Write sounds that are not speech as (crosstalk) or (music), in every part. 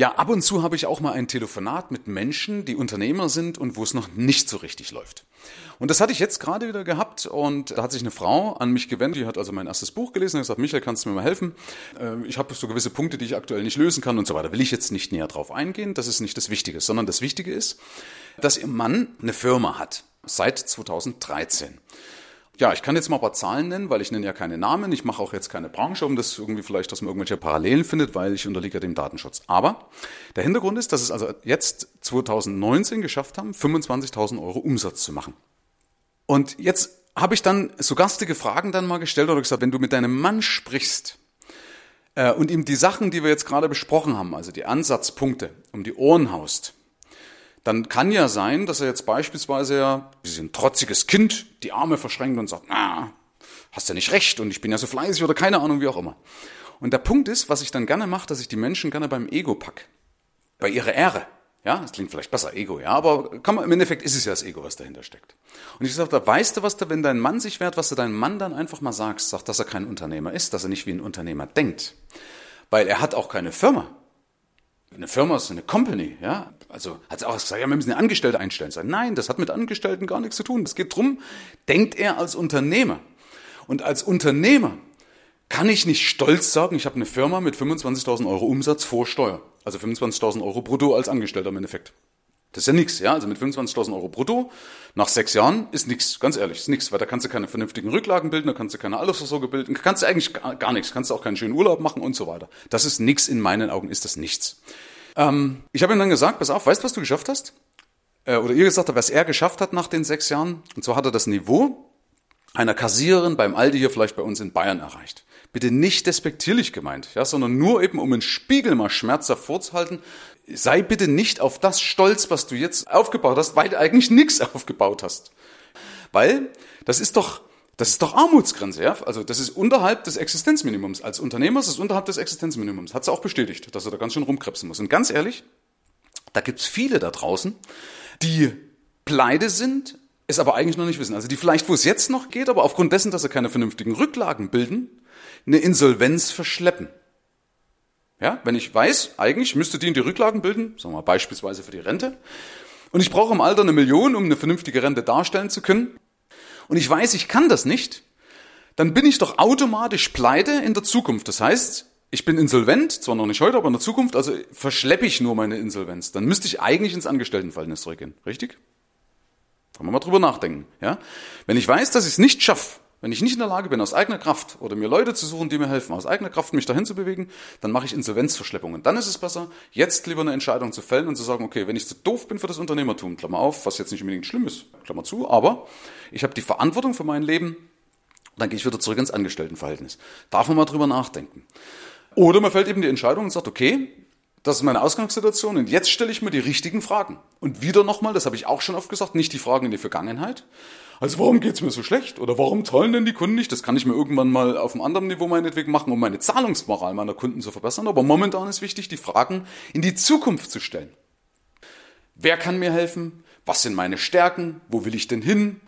Ja, ab und zu habe ich auch mal ein Telefonat mit Menschen, die Unternehmer sind und wo es noch nicht so richtig läuft. Und das hatte ich jetzt gerade wieder gehabt und da hat sich eine Frau an mich gewendet, die hat also mein erstes Buch gelesen und gesagt, Michael, kannst du mir mal helfen? Äh, ich habe so gewisse Punkte, die ich aktuell nicht lösen kann und so weiter. Will ich jetzt nicht näher drauf eingehen, das ist nicht das Wichtige, sondern das Wichtige ist, dass ihr Mann eine Firma hat, seit 2013. Ja, ich kann jetzt mal ein paar Zahlen nennen, weil ich nenne ja keine Namen. Ich mache auch jetzt keine Branche, um das irgendwie vielleicht, dass man irgendwelche Parallelen findet, weil ich unterliege ja dem Datenschutz. Aber der Hintergrund ist, dass es also jetzt 2019 geschafft haben, 25.000 Euro Umsatz zu machen. Und jetzt habe ich dann so garstige Fragen dann mal gestellt oder gesagt, wenn du mit deinem Mann sprichst äh, und ihm die Sachen, die wir jetzt gerade besprochen haben, also die Ansatzpunkte, um die Ohren haust, dann kann ja sein, dass er jetzt beispielsweise ja, wie ein trotziges Kind, die Arme verschränkt und sagt, na, hast ja nicht recht und ich bin ja so fleißig oder keine Ahnung, wie auch immer. Und der Punkt ist, was ich dann gerne mache, dass ich die Menschen gerne beim Ego pack. Bei ihrer Ehre. Ja, das klingt vielleicht besser, Ego, ja, aber kann man, im Endeffekt ist es ja das Ego, was dahinter steckt. Und ich sage, da weißt du, was da, wenn dein Mann sich wehrt, was du deinem Mann dann einfach mal sagst, sagt, dass er kein Unternehmer ist, dass er nicht wie ein Unternehmer denkt. Weil er hat auch keine Firma. Eine Firma ist eine Company, ja. Also hat sie auch gesagt, ja, wir müssen eine Angestellte einstellen. Sag, nein, das hat mit Angestellten gar nichts zu tun. Es geht drum, denkt er als Unternehmer. Und als Unternehmer kann ich nicht stolz sagen, ich habe eine Firma mit 25.000 Euro Umsatz vor Steuer. Also 25.000 Euro brutto als Angestellter im Endeffekt. Das ist ja nichts, ja. Also mit 25.000 Euro brutto nach sechs Jahren ist nichts, ganz ehrlich, ist nichts, weil da kannst du keine vernünftigen Rücklagen bilden, da kannst du keine Altersvorsorge bilden, kannst du eigentlich gar, gar nichts, kannst du auch keinen schönen Urlaub machen und so weiter. Das ist nichts, in meinen Augen ist das nichts. Ähm, ich habe ihm dann gesagt, pass auf, weißt du, was du geschafft hast? Äh, oder ihr gesagt habt, was er geschafft hat nach den sechs Jahren. Und zwar hat er das Niveau einer Kassiererin beim Aldi hier vielleicht bei uns in Bayern erreicht. Bitte nicht despektierlich gemeint, ja, sondern nur eben, um einen Spiegel mal schmerzhaft vorzuhalten. Sei bitte nicht auf das stolz, was du jetzt aufgebaut hast, weil du eigentlich nichts (laughs) aufgebaut hast. Weil das ist doch, das ist doch Armutsgrenze, ja? Also das ist unterhalb des Existenzminimums. Als Unternehmer ist es unterhalb des Existenzminimums. Hat sie auch bestätigt, dass er da ganz schön rumkrebsen muss. Und ganz ehrlich, da gibt's viele da draußen, die pleite sind, es aber eigentlich noch nicht wissen. Also die vielleicht, wo es jetzt noch geht, aber aufgrund dessen, dass sie keine vernünftigen Rücklagen bilden, eine Insolvenz verschleppen. Ja, wenn ich weiß, eigentlich müsste die in die Rücklagen bilden, sagen wir mal beispielsweise für die Rente, und ich brauche im Alter eine Million, um eine vernünftige Rente darstellen zu können, und ich weiß, ich kann das nicht, dann bin ich doch automatisch pleite in der Zukunft. Das heißt, ich bin insolvent, zwar noch nicht heute, aber in der Zukunft, also verschleppe ich nur meine Insolvenz. Dann müsste ich eigentlich ins Angestelltenverhältnis zurückgehen. Richtig? Kann man mal drüber nachdenken. Ja? Wenn ich weiß, dass ich es nicht schaffe, wenn ich nicht in der Lage bin, aus eigener Kraft oder mir Leute zu suchen, die mir helfen, aus eigener Kraft mich dahin zu bewegen, dann mache ich Insolvenzverschleppungen. Dann ist es besser, jetzt lieber eine Entscheidung zu fällen und zu sagen, okay, wenn ich zu doof bin für das Unternehmertum, Klammer auf, was jetzt nicht unbedingt schlimm ist, Klammer zu, aber ich habe die Verantwortung für mein Leben, dann gehe ich wieder zurück ins Angestelltenverhältnis. Darf man mal drüber nachdenken. Oder man fällt eben die Entscheidung und sagt, okay, das ist meine Ausgangssituation und jetzt stelle ich mir die richtigen Fragen. Und wieder nochmal, das habe ich auch schon oft gesagt, nicht die Fragen in die Vergangenheit, also warum geht's mir so schlecht? Oder warum zahlen denn die Kunden nicht? Das kann ich mir irgendwann mal auf einem anderen Niveau meinetwegen machen, um meine Zahlungsmoral meiner Kunden zu verbessern. Aber momentan ist wichtig, die Fragen in die Zukunft zu stellen. Wer kann mir helfen? Was sind meine Stärken? Wo will ich denn hin?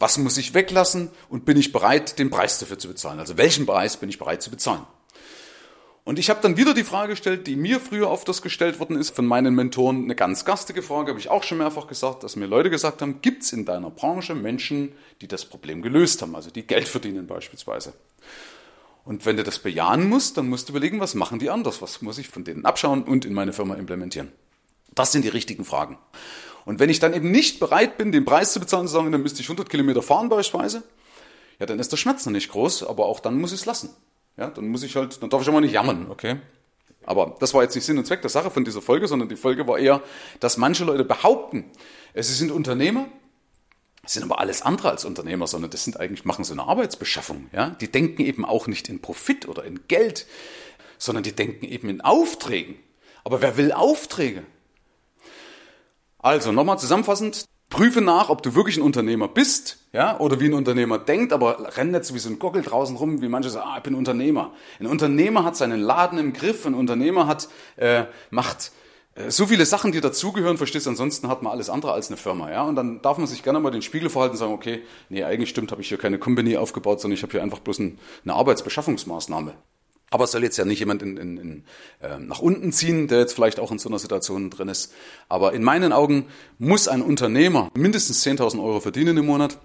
Was muss ich weglassen? Und bin ich bereit, den Preis dafür zu bezahlen? Also welchen Preis bin ich bereit zu bezahlen? Und ich habe dann wieder die Frage gestellt, die mir früher oft das gestellt worden ist von meinen Mentoren. Eine ganz gastige Frage, habe ich auch schon mehrfach gesagt, dass mir Leute gesagt haben, gibt es in deiner Branche Menschen, die das Problem gelöst haben, also die Geld verdienen beispielsweise. Und wenn du das bejahen musst, dann musst du überlegen, was machen die anders, was muss ich von denen abschauen und in meine Firma implementieren. Das sind die richtigen Fragen. Und wenn ich dann eben nicht bereit bin, den Preis zu bezahlen, zu sagen, dann müsste ich 100 Kilometer fahren beispielsweise, ja, dann ist der Schmerz noch nicht groß, aber auch dann muss ich es lassen. Ja, dann muss ich halt, dann darf ich auch mal nicht jammern, okay? Aber das war jetzt nicht Sinn und Zweck der Sache von dieser Folge, sondern die Folge war eher, dass manche Leute behaupten, sie sind Unternehmer, sind aber alles andere als Unternehmer, sondern das sind eigentlich, machen so eine Arbeitsbeschaffung, ja? Die denken eben auch nicht in Profit oder in Geld, sondern die denken eben in Aufträgen. Aber wer will Aufträge? Also, nochmal zusammenfassend, Prüfe nach, ob du wirklich ein Unternehmer bist, ja, oder wie ein Unternehmer denkt, aber renn nicht so wie so ein Gockel draußen rum, wie manche sagen, ah, ich bin Unternehmer. Ein Unternehmer hat seinen Laden im Griff, ein Unternehmer hat, äh, macht äh, so viele Sachen, die dazugehören, verstehst du, ansonsten hat man alles andere als eine Firma, ja, und dann darf man sich gerne mal den Spiegel verhalten und sagen, okay, nee, eigentlich stimmt, habe ich hier keine Company aufgebaut, sondern ich habe hier einfach bloß ein, eine Arbeitsbeschaffungsmaßnahme. Aber es soll jetzt ja nicht jemand in, in, in, äh, nach unten ziehen, der jetzt vielleicht auch in so einer Situation drin ist. Aber in meinen Augen muss ein Unternehmer mindestens 10.000 Euro verdienen im Monat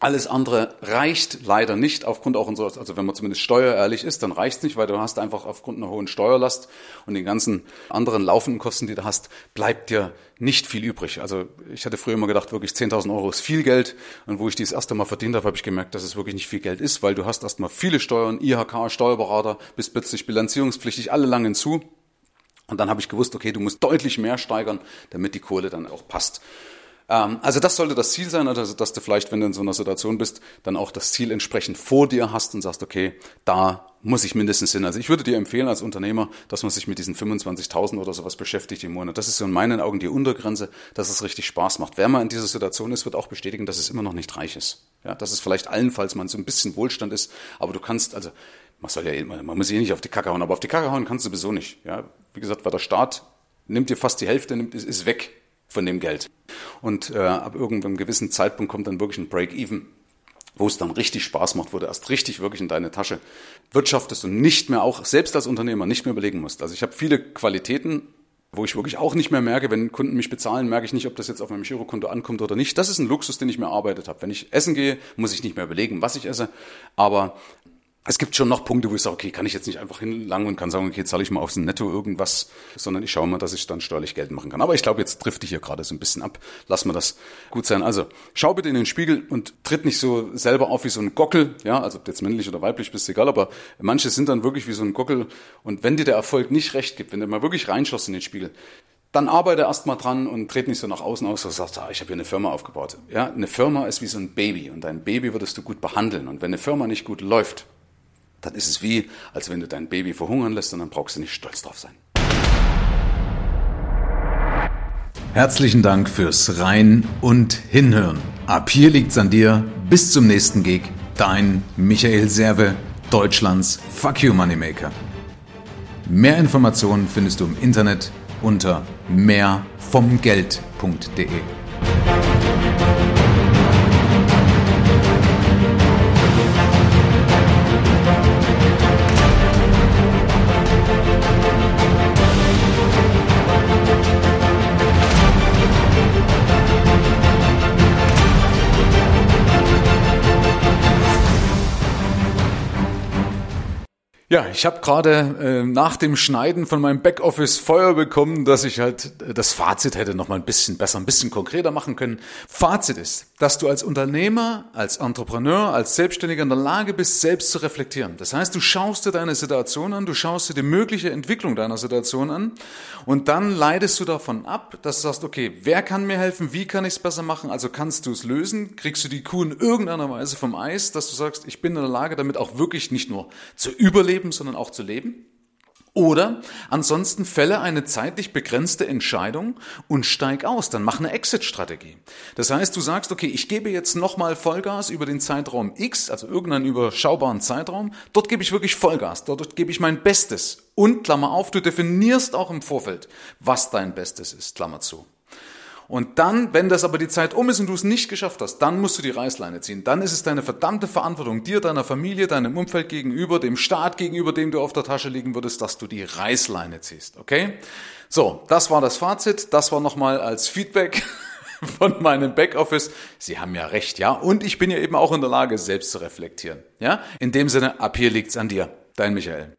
alles andere reicht leider nicht aufgrund auch unserer, also wenn man zumindest steuerehrlich ist, dann reicht's nicht, weil du hast einfach aufgrund einer hohen Steuerlast und den ganzen anderen laufenden Kosten, die du hast, bleibt dir nicht viel übrig. Also ich hatte früher immer gedacht, wirklich 10.000 Euro ist viel Geld und wo ich die das erste Mal verdient habe, habe ich gemerkt, dass es wirklich nicht viel Geld ist, weil du hast erstmal viele Steuern, IHK, Steuerberater, bist plötzlich bilanzierungspflichtig, alle lang hinzu. Und dann habe ich gewusst, okay, du musst deutlich mehr steigern, damit die Kohle dann auch passt. Ähm, also das sollte das Ziel sein, also dass du vielleicht, wenn du in so einer Situation bist, dann auch das Ziel entsprechend vor dir hast und sagst, okay, da muss ich mindestens hin. Also ich würde dir empfehlen als Unternehmer, dass man sich mit diesen 25.000 oder sowas beschäftigt im Monat. Das ist so in meinen Augen die Untergrenze, dass es richtig Spaß macht. Wer mal in dieser Situation ist, wird auch bestätigen, dass es immer noch nicht reich ist. Ja, dass es vielleicht allenfalls mal so ein bisschen Wohlstand ist, aber du kannst, also man soll ja, man muss eh nicht auf die Kacke hauen, aber auf die Kacke hauen kannst du sowieso nicht. Ja, wie gesagt, weil der Staat nimmt dir fast die Hälfte, nimmt, ist, ist weg von dem Geld. Und äh, ab irgendeinem gewissen Zeitpunkt kommt dann wirklich ein Break-Even, wo es dann richtig Spaß macht, wo du erst richtig wirklich in deine Tasche wirtschaftest und nicht mehr auch, selbst als Unternehmer, nicht mehr überlegen musst. Also ich habe viele Qualitäten, wo ich wirklich auch nicht mehr merke, wenn Kunden mich bezahlen, merke ich nicht, ob das jetzt auf meinem Girokonto ankommt oder nicht. Das ist ein Luxus, den ich mir erarbeitet habe. Wenn ich essen gehe, muss ich nicht mehr überlegen, was ich esse. Aber es gibt schon noch Punkte, wo ich sage, okay, kann ich jetzt nicht einfach hinlangen und kann sagen, okay, zahle ich mal aufs Netto irgendwas, sondern ich schaue mal, dass ich dann steuerlich Geld machen kann. Aber ich glaube, jetzt trifft ich hier gerade so ein bisschen ab. Lass mal das gut sein. Also, schau bitte in den Spiegel und tritt nicht so selber auf wie so ein Gockel. Ja, also ob du jetzt männlich oder weiblich bist, egal. Aber manche sind dann wirklich wie so ein Gockel. Und wenn dir der Erfolg nicht recht gibt, wenn du mal wirklich reinschaust in den Spiegel, dann arbeite erst mal dran und trete nicht so nach außen aus, dass sagst, ah, ich habe hier eine Firma aufgebaut. Ja, eine Firma ist wie so ein Baby und dein Baby würdest du gut behandeln. Und wenn eine Firma nicht gut läuft, dann ist es wie, als wenn du dein Baby verhungern lässt und dann brauchst du nicht stolz drauf sein. Herzlichen Dank fürs Rein und Hinhören. Ab hier liegt's an dir. Bis zum nächsten Gig. Dein Michael Serve, Deutschlands Fuck You Moneymaker. Mehr Informationen findest du im Internet unter mehrvomgeld.de. Ja, ich habe gerade äh, nach dem Schneiden von meinem Backoffice Feuer bekommen, dass ich halt äh, das Fazit hätte noch mal ein bisschen besser, ein bisschen konkreter machen können. Fazit ist, dass du als Unternehmer, als Entrepreneur, als Selbstständiger in der Lage bist, selbst zu reflektieren. Das heißt, du schaust dir deine Situation an, du schaust dir die mögliche Entwicklung deiner Situation an und dann leidest du davon ab, dass du sagst, okay, wer kann mir helfen, wie kann ich es besser machen, also kannst du es lösen, kriegst du die Kuh in irgendeiner Weise vom Eis, dass du sagst, ich bin in der Lage, damit auch wirklich nicht nur zu überleben, leben, sondern auch zu leben. Oder ansonsten fälle eine zeitlich begrenzte Entscheidung und steig aus. Dann mach eine Exit-Strategie. Das heißt, du sagst, okay, ich gebe jetzt nochmal Vollgas über den Zeitraum X, also irgendeinen überschaubaren Zeitraum. Dort gebe ich wirklich Vollgas. Dort gebe ich mein Bestes. Und Klammer auf, du definierst auch im Vorfeld, was dein Bestes ist. Klammer zu. Und dann, wenn das aber die Zeit um ist und du es nicht geschafft hast, dann musst du die Reißleine ziehen. Dann ist es deine verdammte Verantwortung dir, deiner Familie, deinem Umfeld gegenüber, dem Staat gegenüber, dem du auf der Tasche liegen würdest, dass du die Reißleine ziehst. Okay? So, das war das Fazit. Das war nochmal als Feedback (laughs) von meinem Backoffice. Sie haben ja recht, ja. Und ich bin ja eben auch in der Lage, selbst zu reflektieren. Ja? In dem Sinne, ab hier liegt's an dir. Dein Michael.